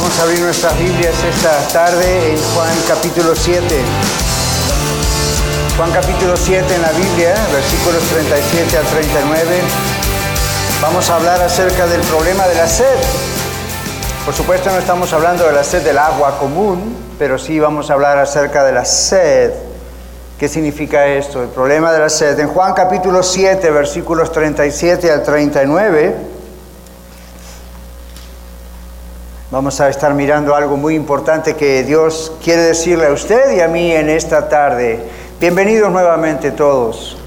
Vamos a abrir nuestras Biblias esta tarde en Juan capítulo 7. Juan capítulo 7 en la Biblia, versículos 37 al 39. Vamos a hablar acerca del problema de la sed. Por supuesto no estamos hablando de la sed del agua común, pero sí vamos a hablar acerca de la sed. ¿Qué significa esto? El problema de la sed. En Juan capítulo 7, versículos 37 al 39, Vamos a estar mirando algo muy importante que Dios quiere decirle a usted y a mí en esta tarde. Bienvenidos nuevamente todos.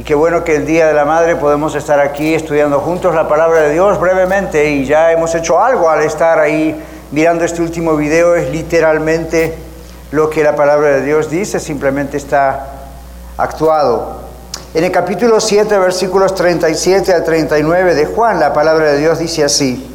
Y qué bueno que el Día de la Madre podemos estar aquí estudiando juntos la palabra de Dios brevemente y ya hemos hecho algo al estar ahí mirando este último video. Es literalmente lo que la palabra de Dios dice, simplemente está actuado. En el capítulo 7, versículos 37 al 39 de Juan, la palabra de Dios dice así.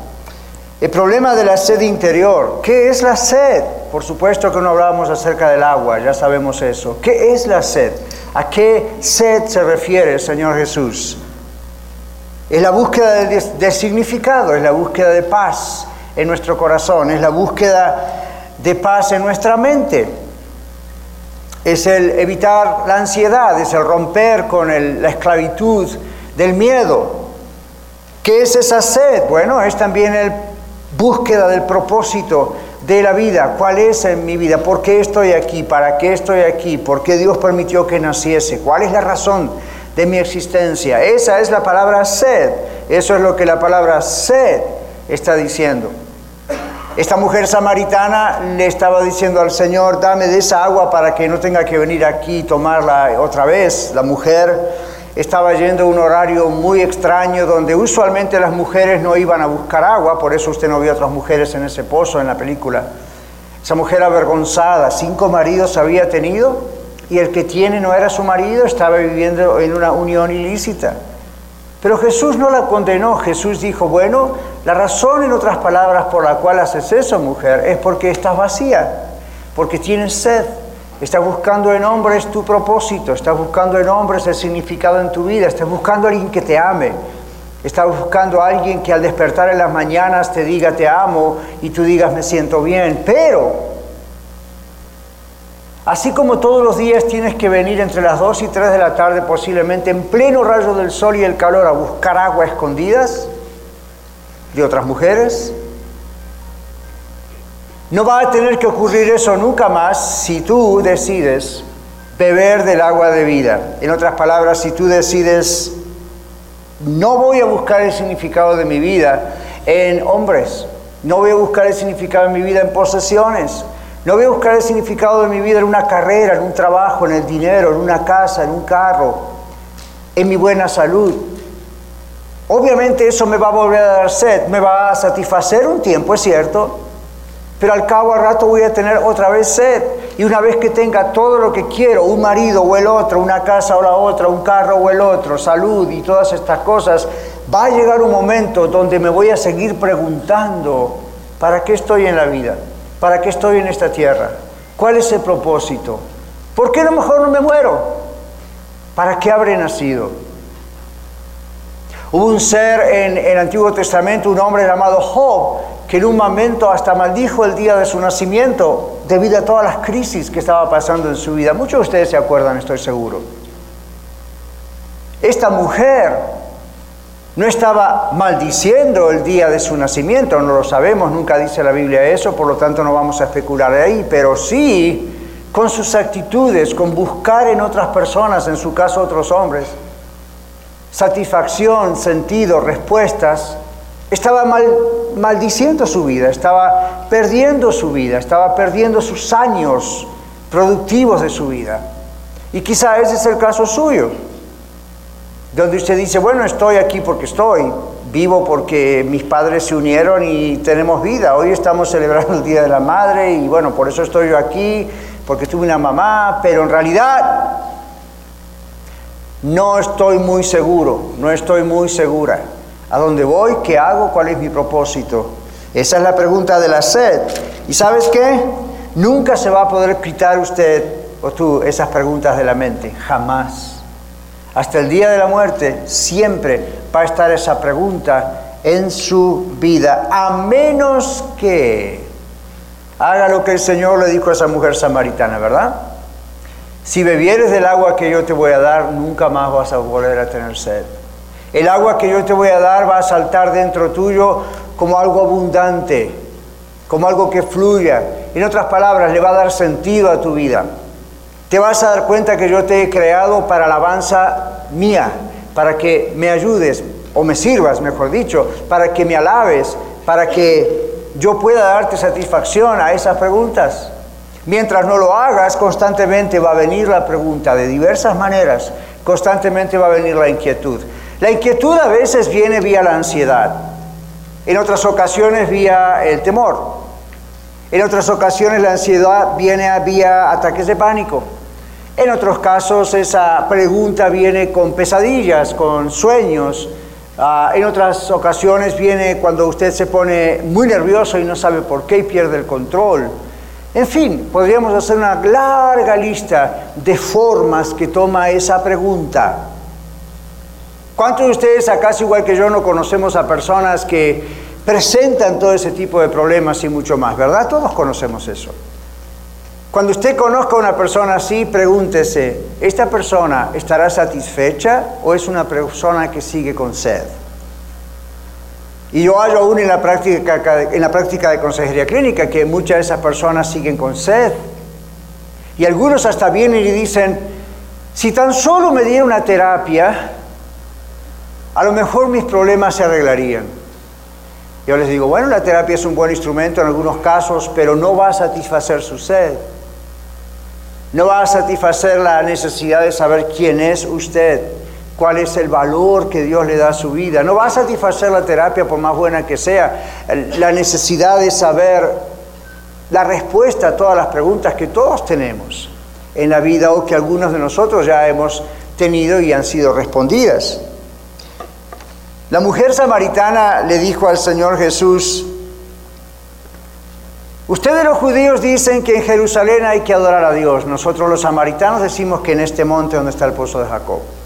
El problema de la sed interior. ¿Qué es la sed? Por supuesto que no hablábamos acerca del agua, ya sabemos eso. ¿Qué es la sed? ¿A qué sed se refiere el Señor Jesús? Es la búsqueda de, significado, es la búsqueda de paz en nuestro corazón, es la búsqueda de paz en nuestra mente. Es el evitar la ansiedad, es el romper con la esclavitud del miedo. ¿Qué es esa sed? Bueno, es también el búsqueda del propósito de la vida. ¿Cuál es en mi vida? ¿Por qué estoy aquí? ¿Para qué estoy aquí? ¿Por qué Dios permitió que naciese? ¿Cuál es la razón de mi existencia? Esa es la palabra sed. Eso es lo que la palabra sed está diciendo. Esta mujer samaritana le estaba diciendo al Señor, dame de esa agua para que no tenga que venir aquí y tomarla otra vez. La mujer estaba yendo a un horario muy extraño donde usualmente las mujeres no iban a buscar agua, por eso usted no vio a otras mujeres en ese pozo en la película. Esa mujer avergonzada, cinco maridos había tenido y el que tiene no era su marido, estaba viviendo en una unión ilícita. Pero Jesús no la condenó, Jesús dijo, bueno, la razón en otras palabras por la cual haces eso, mujer, es porque estás vacía, porque tienes sed. Estás buscando en hombres tu propósito, estás buscando en hombres el significado en tu vida, estás buscando a alguien que te ame, estás buscando a alguien que al despertar en las mañanas te diga te amo y tú digas me siento bien, pero así como todos los días tienes que venir entre las 2 y 3 de la tarde posiblemente en pleno rayo del sol y el calor a buscar agua escondidas de otras mujeres, no va a tener que ocurrir eso nunca más si tú decides beber del agua de vida. En otras palabras, si tú decides, no voy a buscar el significado de mi vida en hombres, no voy a buscar el significado de mi vida en posesiones, no voy a buscar el significado de mi vida en una carrera, en un trabajo, en el dinero, en una casa, en un carro, en mi buena salud. Obviamente eso me va a volver a dar sed, me va a satisfacer un tiempo, es cierto, pero al cabo al rato voy a tener otra vez sed. Y una vez que tenga todo lo que quiero, un marido o el otro, una casa o la otra, un carro o el otro, salud y todas estas cosas, va a llegar un momento donde me voy a seguir preguntando, ¿para qué estoy en la vida? ¿Para qué estoy en esta tierra? ¿Cuál es el propósito? ¿Por qué a lo mejor no me muero? ¿Para qué habré nacido? Hubo un ser en, el Antiguo Testamento, un hombre llamado Job, que en un momento hasta maldijo el día de su nacimiento debido a todas las crisis que estaba pasando en su vida. Muchos de ustedes se acuerdan, estoy seguro. Esta mujer no estaba maldiciendo el día de su nacimiento, no lo sabemos, nunca dice la Biblia eso, por lo tanto no vamos a especular de ahí, pero sí con sus actitudes, con buscar en otras personas, en su caso otros hombres, satisfacción, sentido, respuestas, estaba mal, maldiciendo su vida, estaba perdiendo su vida, estaba perdiendo sus años productivos de su vida. Y quizá ese es el caso suyo, donde usted dice, bueno, estoy aquí porque estoy, vivo porque mis padres se unieron y tenemos vida. Hoy estamos celebrando el Día de la Madre y bueno, por eso estoy yo aquí, porque tuve una mamá, pero en realidad no estoy muy seguro, no estoy muy segura. ¿A dónde voy? ¿Qué hago? ¿Cuál es mi propósito? Esa es la pregunta de la sed. ¿Y sabes qué? Nunca se va a poder quitar usted o tú esas preguntas de la mente, jamás. Hasta el día de la muerte siempre va a estar esa pregunta en su vida, a menos que haga lo que el Señor le dijo a esa mujer samaritana, ¿verdad? Si bebieres del agua que yo te voy a dar, nunca más vas a volver a tener sed. El agua que yo te voy a dar va a saltar dentro tuyo como algo abundante, como algo que fluya. En otras palabras, le va a dar sentido a tu vida. Te vas a dar cuenta que yo te he creado para alabanza mía, para que me ayudes, o me sirvas, mejor dicho, para que me alabes, para que yo pueda darte satisfacción a esas preguntas. Mientras no lo hagas, constantemente va a venir la pregunta de diversas maneras, constantemente va a venir la inquietud. La inquietud a veces viene vía la ansiedad, en otras ocasiones vía el temor, en otras ocasiones la ansiedad viene vía ataques de pánico, en otros casos esa pregunta viene con pesadillas, con sueños, ah, en otras ocasiones viene cuando usted se pone muy nervioso y no sabe por qué y pierde el control. En fin, podríamos hacer una larga lista de formas que toma esa pregunta. ¿Cuántos de ustedes, acaso igual que yo, no conocemos a personas que presentan todo ese tipo de problemas y mucho más? ¿Verdad? Todos conocemos eso. Cuando usted conozca a una persona así, pregúntese, ¿esta persona estará satisfecha o es una persona que sigue con sed? Y yo hallo aún en la práctica, en la práctica de consejería clínica que muchas de esas personas siguen con sed. Y algunos hasta vienen y dicen, si tan solo me diera una terapia, a lo mejor mis problemas se arreglarían. Yo les digo, bueno, la terapia es un buen instrumento en algunos casos, pero no va a satisfacer su sed. No va a satisfacer la necesidad de saber quién es usted, cuál es el valor que Dios le da a su vida. No va a satisfacer la terapia por más buena que sea, la necesidad de saber la respuesta a todas las preguntas que todos tenemos en la vida o que algunos de nosotros ya hemos tenido y han sido respondidas. La mujer samaritana le dijo al Señor Jesús, ustedes los judíos dicen que en Jerusalén hay que adorar a Dios, nosotros los samaritanos decimos que en este monte donde está el pozo de Jacob.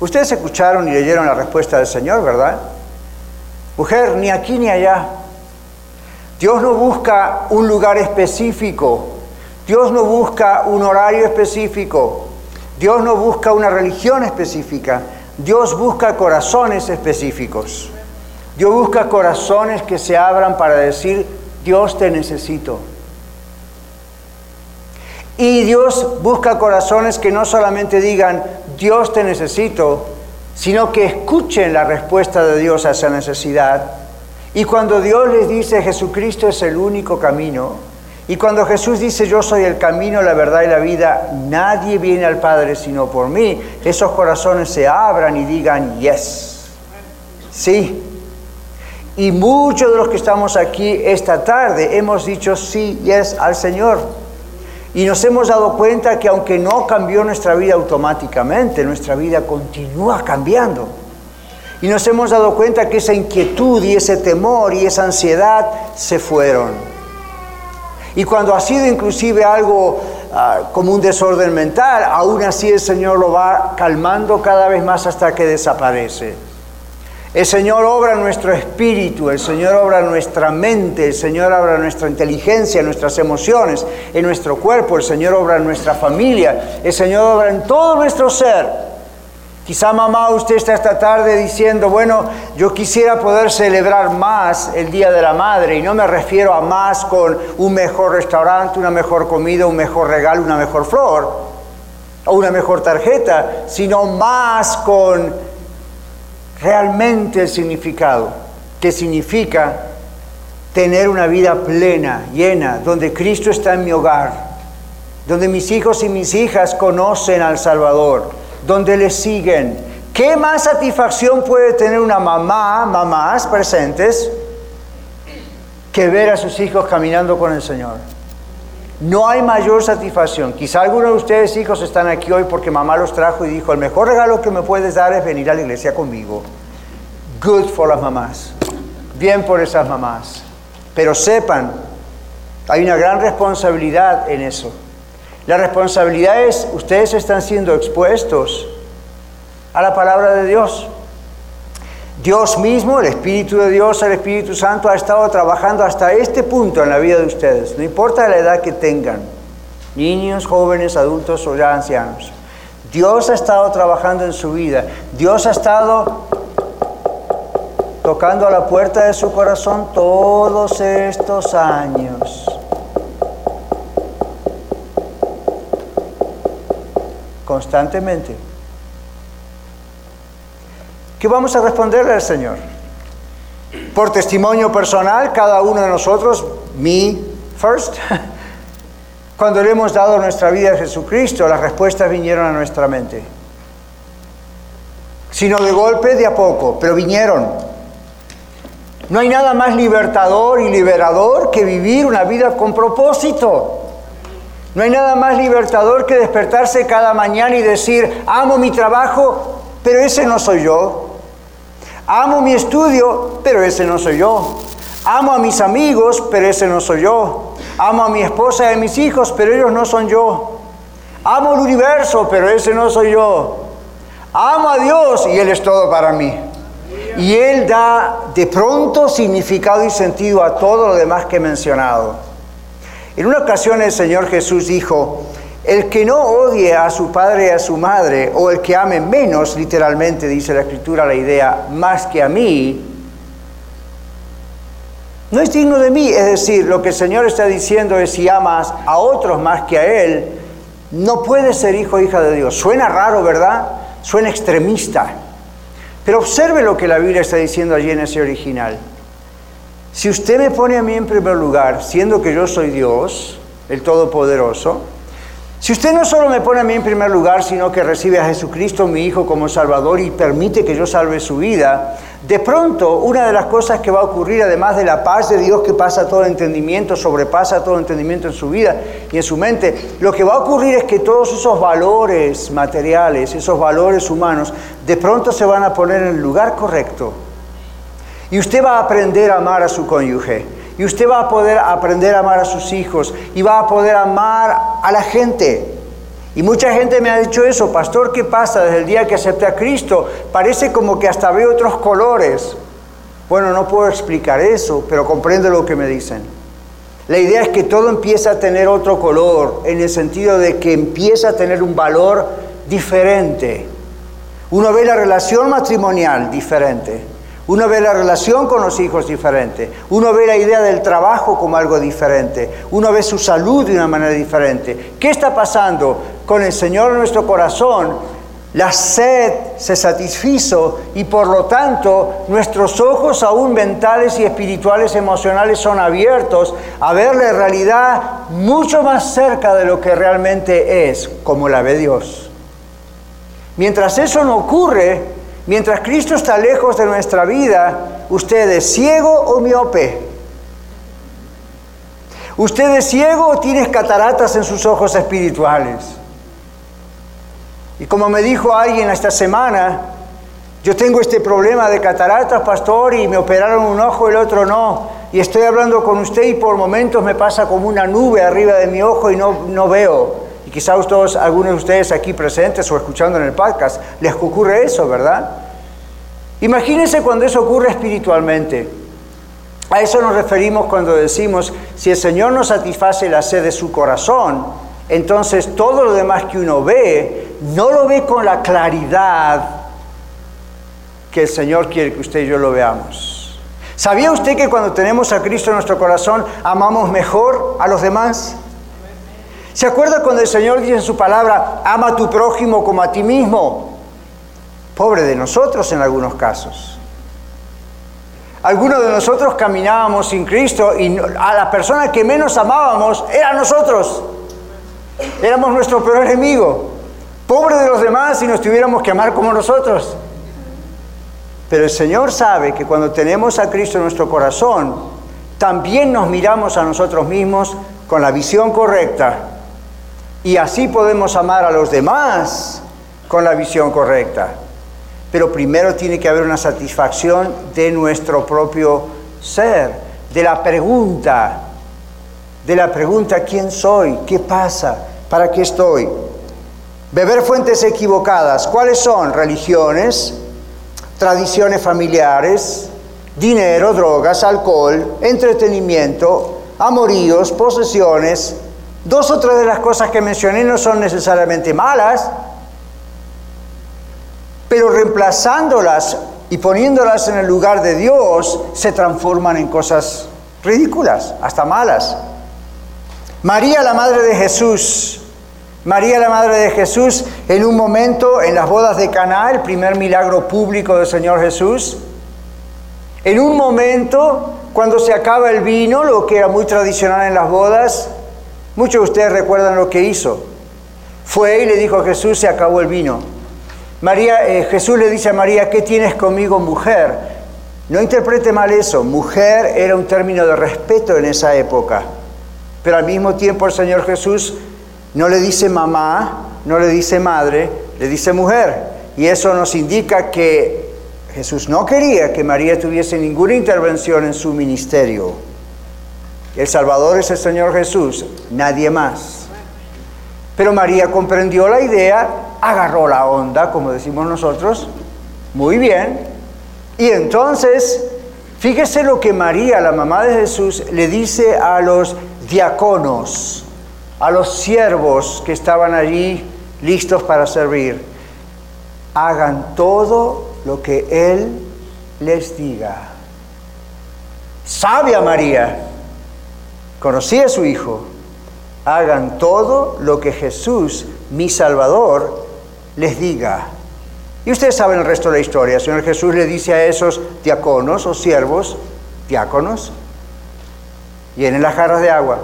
Ustedes escucharon y leyeron la respuesta del Señor, ¿verdad? Mujer, ni aquí ni allá. Dios no busca un lugar específico, Dios no busca un horario específico, Dios no busca una religión específica, Dios busca corazones específicos. Dios busca corazones que se abran para decir, Dios te necesito. Y Dios busca corazones que no solamente digan, Dios te necesito, sino que escuchen la respuesta de Dios a esa necesidad. Y cuando Dios les dice, Jesucristo es el único camino, y cuando Jesús dice, yo soy el camino, la verdad y la vida, nadie viene al Padre sino por mí, esos corazones se abran y digan, yes, sí. Y muchos de los que estamos aquí esta tarde hemos dicho sí, yes al Señor. Y nos hemos dado cuenta que aunque no cambió nuestra vida automáticamente, nuestra vida continúa cambiando. Y nos hemos dado cuenta que esa inquietud y ese temor y esa ansiedad se fueron. Y cuando ha sido inclusive algo ah, como un desorden mental, aún así el Señor lo va calmando cada vez más hasta que desaparece. El Señor obra nuestro espíritu, el Señor obra nuestra mente, el Señor obra nuestra inteligencia, en nuestras emociones, en nuestro cuerpo, el Señor obra en nuestra familia, el Señor obra en todo nuestro ser. Quizá mamá, usted está esta tarde diciendo, bueno, yo quisiera poder celebrar más el Día de la Madre y no me refiero a más con un mejor restaurante, una mejor comida, un mejor regalo, una mejor flor o una mejor tarjeta, sino más con realmente el significado, que significa tener una vida plena, llena, donde Cristo está en mi hogar, donde mis hijos y mis hijas conocen al Salvador donde le siguen. ¿Qué más satisfacción puede tener una mamá, mamás presentes, que ver a sus hijos caminando con el Señor? No hay mayor satisfacción. Quizá algunos de ustedes hijos están aquí hoy porque mamá los trajo y dijo, el mejor regalo que me puedes dar es venir a la iglesia conmigo. Good for las mamás. Bien por esas mamás. Pero sepan, hay una gran responsabilidad en eso. La responsabilidad es, ustedes están siendo expuestos a la palabra de Dios. Dios mismo, el Espíritu de Dios, el Espíritu Santo ha estado trabajando hasta este punto en la vida de ustedes, no importa la edad que tengan, niños, jóvenes, adultos o ya ancianos. Dios ha estado trabajando en su vida, Dios ha estado tocando a la puerta de su corazón todos estos años. constantemente. ¿Qué vamos a responderle al Señor? Por testimonio personal, cada uno de nosotros, me first, cuando le hemos dado nuestra vida a Jesucristo, las respuestas vinieron a nuestra mente. Sino de golpe, de a poco, pero vinieron. No hay nada más libertador y liberador que vivir una vida con propósito. No hay nada más libertador que despertarse cada mañana y decir, amo mi trabajo, pero ese no soy yo. Amo mi estudio, pero ese no soy yo. Amo a mis amigos, pero ese no soy yo. Amo a mi esposa y a mis hijos, pero ellos no son yo. Amo el universo, pero ese no soy yo. Amo a Dios y Él es todo para mí. Y Él da de pronto significado y sentido a todo lo demás que he mencionado. En una ocasión el Señor Jesús dijo, el que no odie a su padre y a su madre, o el que ame menos, literalmente dice la escritura la idea, más que a mí, no es digno de mí. Es decir, lo que el Señor está diciendo es si amas a otros más que a Él, no puedes ser hijo o hija de Dios. Suena raro, ¿verdad? Suena extremista. Pero observe lo que la Biblia está diciendo allí en ese original. Si usted me pone a mí en primer lugar, siendo que yo soy Dios, el Todopoderoso, si usted no solo me pone a mí en primer lugar, sino que recibe a Jesucristo, mi Hijo, como Salvador y permite que yo salve su vida, de pronto una de las cosas que va a ocurrir, además de la paz de Dios que pasa todo entendimiento, sobrepasa todo entendimiento en su vida y en su mente, lo que va a ocurrir es que todos esos valores materiales, esos valores humanos, de pronto se van a poner en el lugar correcto y usted va a aprender a amar a su cónyuge. Y usted va a poder aprender a amar a sus hijos. Y va a poder amar a la gente. Y mucha gente me ha dicho eso, pastor, ¿qué pasa desde el día que acepté a Cristo? Parece como que hasta veo otros colores. Bueno, no puedo explicar eso, pero comprendo lo que me dicen. La idea es que todo empieza a tener otro color, en el sentido de que empieza a tener un valor diferente. Uno ve la relación matrimonial diferente. Uno ve la relación con los hijos diferente. Uno ve la idea del trabajo como algo diferente. Uno ve su salud de una manera diferente. ¿Qué está pasando con el Señor en nuestro corazón? La sed se satisfizo y por lo tanto nuestros ojos aún mentales y espirituales emocionales son abiertos a ver la realidad mucho más cerca de lo que realmente es, como la ve Dios. Mientras eso no ocurre, Mientras Cristo está lejos de nuestra vida, usted es ciego o miope. Usted es ciego o tiene cataratas en sus ojos espirituales. Y como me dijo alguien esta semana, yo tengo este problema de cataratas, pastor, y me operaron un ojo y el otro no. Y estoy hablando con usted y por momentos me pasa como una nube arriba de mi ojo y no, no veo. Y quizás todos, algunos de ustedes aquí presentes o escuchando en el podcast, les ocurre eso, ¿verdad? Imagínense cuando eso ocurre espiritualmente. A eso nos referimos cuando decimos, si el Señor no satisface la sed de su corazón, entonces todo lo demás que uno ve, no lo ve con la claridad que el Señor quiere que usted y yo lo veamos. ¿Sabía usted que cuando tenemos a Cristo en nuestro corazón amamos mejor a los demás? ¿Se acuerda cuando el Señor dice en su palabra, ama a tu prójimo como a ti mismo? Pobre de nosotros en algunos casos. Algunos de nosotros caminábamos sin Cristo y a la persona que menos amábamos era nosotros. Éramos nuestro peor enemigo. Pobre de los demás si nos tuviéramos que amar como nosotros. Pero el Señor sabe que cuando tenemos a Cristo en nuestro corazón, también nos miramos a nosotros mismos con la visión correcta. Y así podemos amar a los demás con la visión correcta. Pero primero tiene que haber una satisfacción de nuestro propio ser, de la pregunta, de la pregunta ¿quién soy? ¿Qué pasa? ¿Para qué estoy? Beber fuentes equivocadas. ¿Cuáles son? Religiones, tradiciones familiares, dinero, drogas, alcohol, entretenimiento, amoríos, posesiones. Dos o tres de las cosas que mencioné no son necesariamente malas, pero reemplazándolas y poniéndolas en el lugar de Dios, se transforman en cosas ridículas, hasta malas. María, la madre de Jesús, María, la Madre de Jesús, en un momento en las bodas de Caná, el primer milagro público del Señor Jesús, en un momento cuando se acaba el vino, lo que era muy tradicional en las bodas, muchos de ustedes recuerdan lo que hizo. Fue y le dijo a Jesús, se acabó el vino. María, eh, Jesús le dice a María, ¿qué tienes conmigo, mujer? No interprete mal eso, mujer era un término de respeto en esa época, pero al mismo tiempo el Señor Jesús no le dice mamá, no le dice madre, le dice mujer. Y eso nos indica que Jesús no quería que María tuviese ninguna intervención en su ministerio. El Salvador es el Señor Jesús, nadie más. Pero María comprendió la idea, agarró la onda, como decimos nosotros, muy bien. Y entonces, fíjese lo que María, la mamá de Jesús, le dice a los diáconos a los siervos que estaban allí listos para servir, hagan todo lo que Él les diga. Sabia María, conocía a su hijo, hagan todo lo que Jesús, mi Salvador, les diga. Y ustedes saben el resto de la historia. Señor Jesús le dice a esos diáconos o siervos, diáconos, llenen las jarras de agua.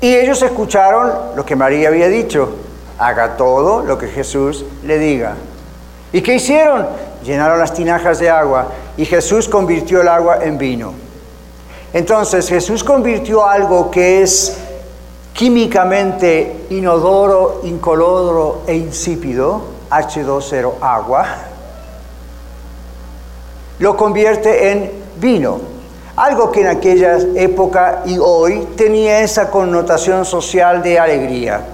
Y ellos escucharon lo que María había dicho, haga todo lo que Jesús le diga. ¿Y qué hicieron? Llenaron las tinajas de agua y Jesús convirtió el agua en vino. Entonces Jesús convirtió algo que es químicamente inodoro, incoloro e insípido, H2O agua, lo convierte en vino. Algo que en aquella época y hoy tenía esa connotación social de alegría.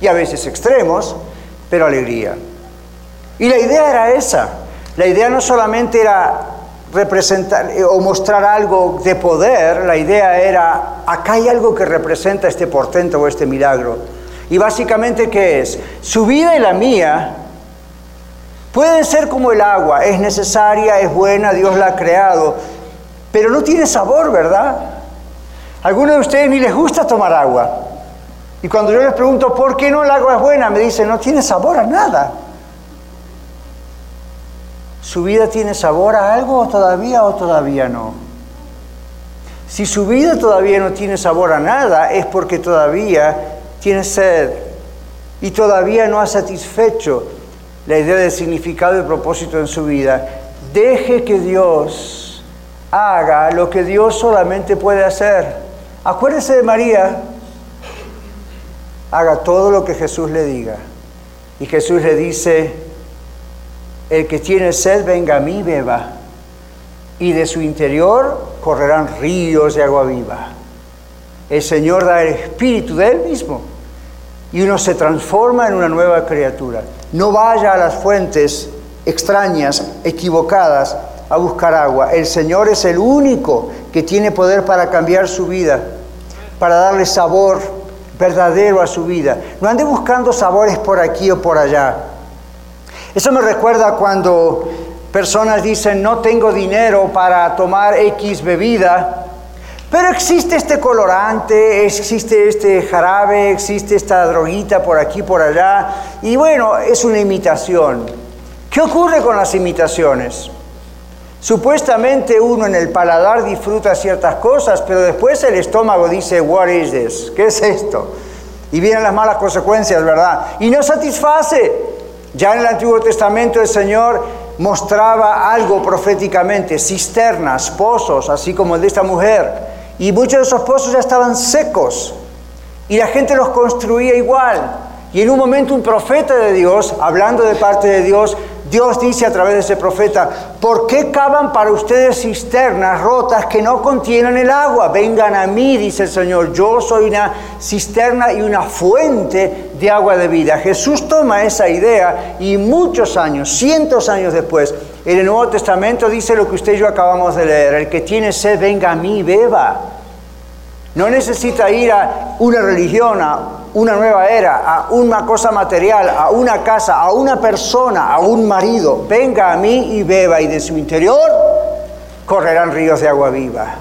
Y a veces extremos, pero alegría. Y la idea era esa. La idea no solamente era representar eh, o mostrar algo de poder, la idea era, acá hay algo que representa este portento o este milagro. Y básicamente, ¿qué es? Su vida y la mía pueden ser como el agua, es necesaria, es buena, Dios la ha creado, pero no tiene sabor, ¿verdad? Algunos de ustedes ni les gusta tomar agua. Y cuando yo les pregunto por qué no el agua es buena, me dicen, no tiene sabor a nada. ¿Su vida tiene sabor a algo todavía o todavía no? Si su vida todavía no tiene sabor a nada, es porque todavía tiene sed y todavía no ha satisfecho la idea del significado y propósito en su vida. Deje que Dios haga lo que Dios solamente puede hacer. Acuérdese de María, haga todo lo que Jesús le diga. Y Jesús le dice, el que tiene sed, venga a mí, beba. Y de su interior correrán ríos de agua viva. El Señor da el espíritu de Él mismo. Y uno se transforma en una nueva criatura. No vaya a las fuentes extrañas, equivocadas, buscar agua. El Señor es el único que tiene poder para cambiar su vida. para darle sabor verdadero a su vida. No ande buscando sabores por aquí o por allá. Eso me recuerda cuando personas dicen no tengo dinero para tomar X bebida, pero existe este colorante, existe este jarabe, existe esta droguita por aquí, por allá, y bueno, es una imitación. ¿Qué ocurre con las imitaciones? Supuestamente uno en el paladar disfruta ciertas cosas, pero después el estómago dice, what is this? ¿Qué es esto? Y vienen las malas consecuencias, ¿verdad? Y no satisface. Ya en el Antiguo Testamento el Señor mostraba algo proféticamente, cisternas, pozos, así como el de esta mujer. Y muchos de esos pozos ya estaban secos. Y la gente los construía igual. Y en un momento un profeta de Dios, hablando de parte de Dios, Dios dice a través de ese profeta, ¿por qué cavan para ustedes cisternas rotas que no contienen el agua? Vengan a mí, dice el Señor, yo soy una cisterna y una fuente de agua de vida. Jesús toma esa idea y muchos años, cientos años después, en el Nuevo Testamento dice lo que usted y yo acabamos de leer, el que tiene sed, venga a mí, beba. No necesita ir a una religión, a una nueva era, a una cosa material, a una casa, a una persona, a un marido. Venga a mí y beba y de su interior correrán ríos de agua viva.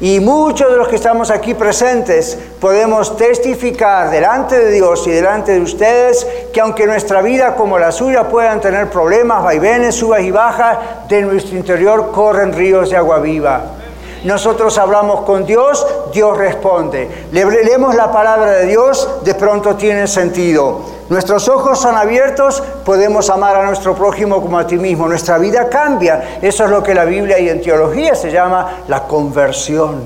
Y muchos de los que estamos aquí presentes podemos testificar delante de Dios y delante de ustedes que aunque nuestra vida como la suya puedan tener problemas, vaivenes, subas y bajas, de nuestro interior corren ríos de agua viva. Nosotros hablamos con Dios, Dios responde. Le leemos la palabra de Dios, de pronto tiene sentido. Nuestros ojos son abiertos, podemos amar a nuestro prójimo como a ti mismo. Nuestra vida cambia. Eso es lo que la Biblia y en teología se llama la conversión.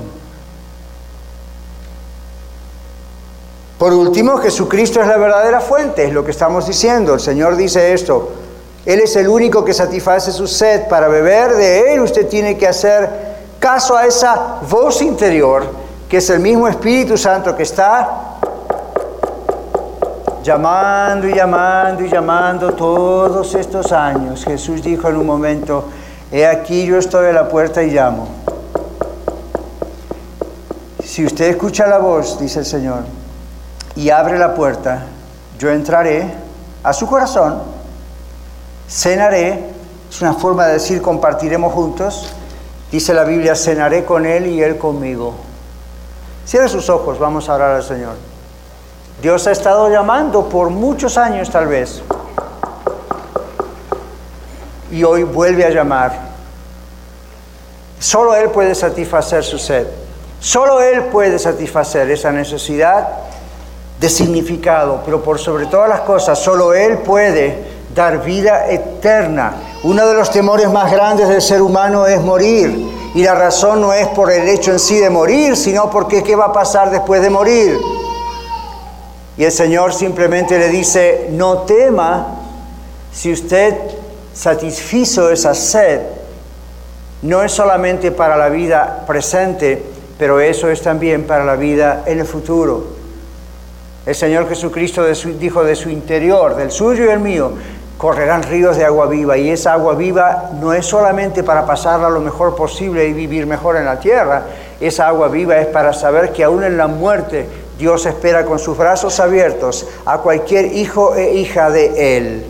Por último, Jesucristo es la verdadera fuente, es lo que estamos diciendo. El Señor dice esto. Él es el único que satisface su sed. Para beber de Él usted tiene que hacer caso a esa voz interior, que es el mismo Espíritu Santo que está llamando y llamando y llamando todos estos años. Jesús dijo en un momento, he aquí yo estoy a la puerta y llamo. Si usted escucha la voz, dice el Señor, y abre la puerta, yo entraré a su corazón, cenaré, es una forma de decir compartiremos juntos, Dice la Biblia, cenaré con Él y Él conmigo. Cierre sus ojos, vamos a orar al Señor. Dios ha estado llamando por muchos años tal vez. Y hoy vuelve a llamar. Solo Él puede satisfacer su sed. Solo Él puede satisfacer esa necesidad de significado. Pero por sobre todas las cosas, solo Él puede dar vida eterna uno de los temores más grandes del ser humano es morir. Y la razón no es por el hecho en sí de morir, sino porque qué va a pasar después de morir. Y el Señor simplemente le dice, no tema si usted satisfizo esa sed. No es solamente para la vida presente, pero eso es también para la vida en el futuro. El Señor Jesucristo dijo de su interior, del suyo y el mío, correrán ríos de agua viva y esa agua viva no es solamente para pasarla lo mejor posible y vivir mejor en la tierra, esa agua viva es para saber que aún en la muerte Dios espera con sus brazos abiertos a cualquier hijo e hija de Él.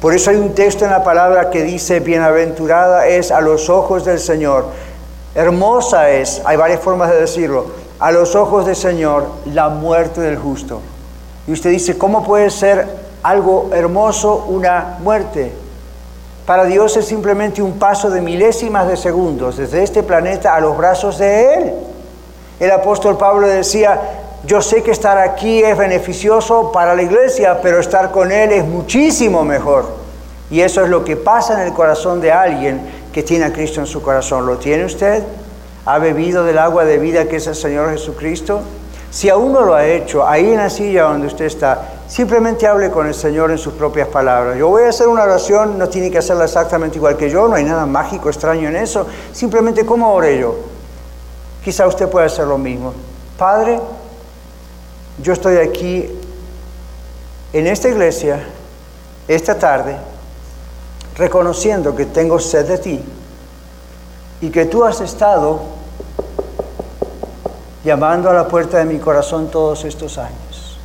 Por eso hay un texto en la palabra que dice, bienaventurada es a los ojos del Señor. Hermosa es, hay varias formas de decirlo, a los ojos del Señor la muerte del justo. Y usted dice, ¿cómo puede ser algo hermoso, una muerte. Para Dios es simplemente un paso de milésimas de segundos desde este planeta a los brazos de Él. El apóstol Pablo decía, yo sé que estar aquí es beneficioso para la iglesia, pero estar con Él es muchísimo mejor. Y eso es lo que pasa en el corazón de alguien que tiene a Cristo en su corazón. ¿Lo tiene usted? ¿Ha bebido del agua de vida que es el Señor Jesucristo? Si aún no lo ha hecho, ahí en la silla donde usted está, simplemente hable con el Señor en sus propias palabras. Yo voy a hacer una oración, no tiene que hacerla exactamente igual que yo, no hay nada mágico, extraño en eso. Simplemente, ¿cómo oré yo? Quizá usted pueda hacer lo mismo. Padre, yo estoy aquí en esta iglesia, esta tarde, reconociendo que tengo sed de ti y que tú has estado llamando a la puerta de mi corazón todos estos años.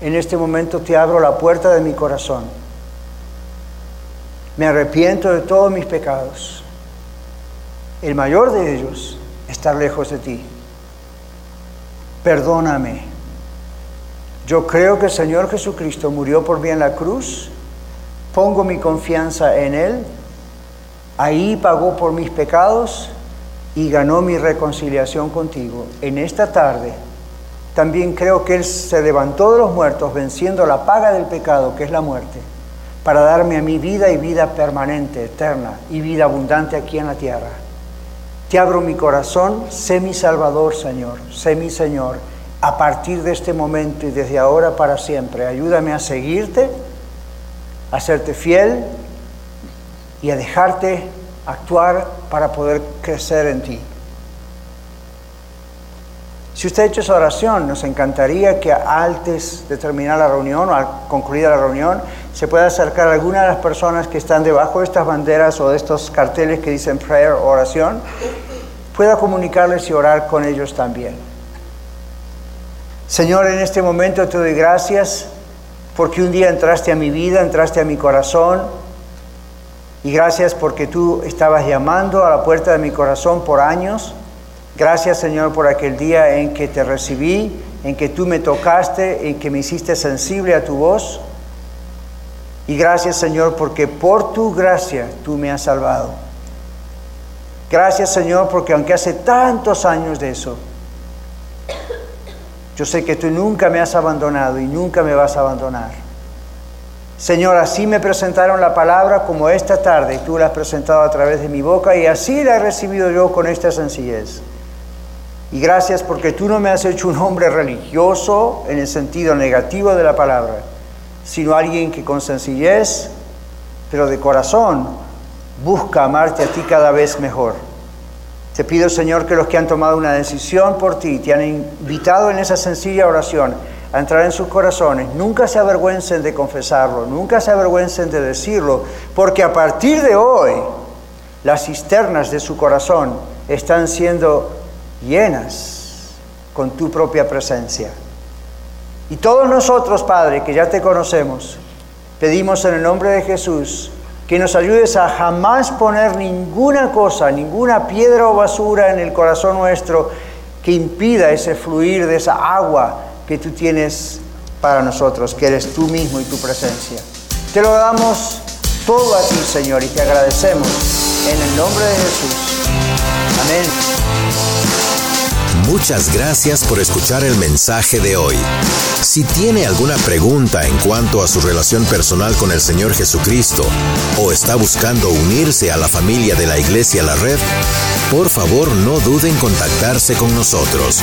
En este momento te abro la puerta de mi corazón. Me arrepiento de todos mis pecados. El mayor de ellos, estar lejos de ti. Perdóname. Yo creo que el Señor Jesucristo murió por mí en la cruz. Pongo mi confianza en Él. Ahí pagó por mis pecados y ganó mi reconciliación contigo. En esta tarde también creo que Él se levantó de los muertos venciendo la paga del pecado, que es la muerte, para darme a mi vida y vida permanente, eterna y vida abundante aquí en la tierra. Te abro mi corazón, sé mi Salvador, Señor, sé mi Señor, a partir de este momento y desde ahora para siempre. Ayúdame a seguirte, a serte fiel y a dejarte actuar para poder crecer en ti. Si usted ha hecho esa oración, nos encantaría que antes de terminar la reunión o al concluir la reunión, se pueda acercar a alguna de las personas que están debajo de estas banderas o de estos carteles que dicen prayer o oración, pueda comunicarles y orar con ellos también. Señor, en este momento te doy gracias porque un día entraste a mi vida, entraste a mi corazón, y gracias porque tú estabas llamando a la puerta de mi corazón por años. Gracias Señor por aquel día en que te recibí, en que tú me tocaste, en que me hiciste sensible a tu voz. Y gracias Señor porque por tu gracia tú me has salvado. Gracias Señor porque aunque hace tantos años de eso, yo sé que tú nunca me has abandonado y nunca me vas a abandonar. Señor, así me presentaron la palabra como esta tarde, tú la has presentado a través de mi boca y así la he recibido yo con esta sencillez. Y gracias porque tú no me has hecho un hombre religioso en el sentido negativo de la palabra, sino alguien que con sencillez, pero de corazón, busca amarte a ti cada vez mejor. Te pido, Señor, que los que han tomado una decisión por ti, te han invitado en esa sencilla oración, a entrar en sus corazones, nunca se avergüencen de confesarlo, nunca se avergüencen de decirlo, porque a partir de hoy las cisternas de su corazón están siendo llenas con tu propia presencia. Y todos nosotros, Padre, que ya te conocemos, pedimos en el nombre de Jesús que nos ayudes a jamás poner ninguna cosa, ninguna piedra o basura en el corazón nuestro que impida ese fluir de esa agua que tú tienes para nosotros, que eres tú mismo y tu presencia. Te lo damos todo a ti, Señor, y te agradecemos en el nombre de Jesús. Amén. Muchas gracias por escuchar el mensaje de hoy. Si tiene alguna pregunta en cuanto a su relación personal con el Señor Jesucristo o está buscando unirse a la familia de la Iglesia La Red, por favor no duden en contactarse con nosotros.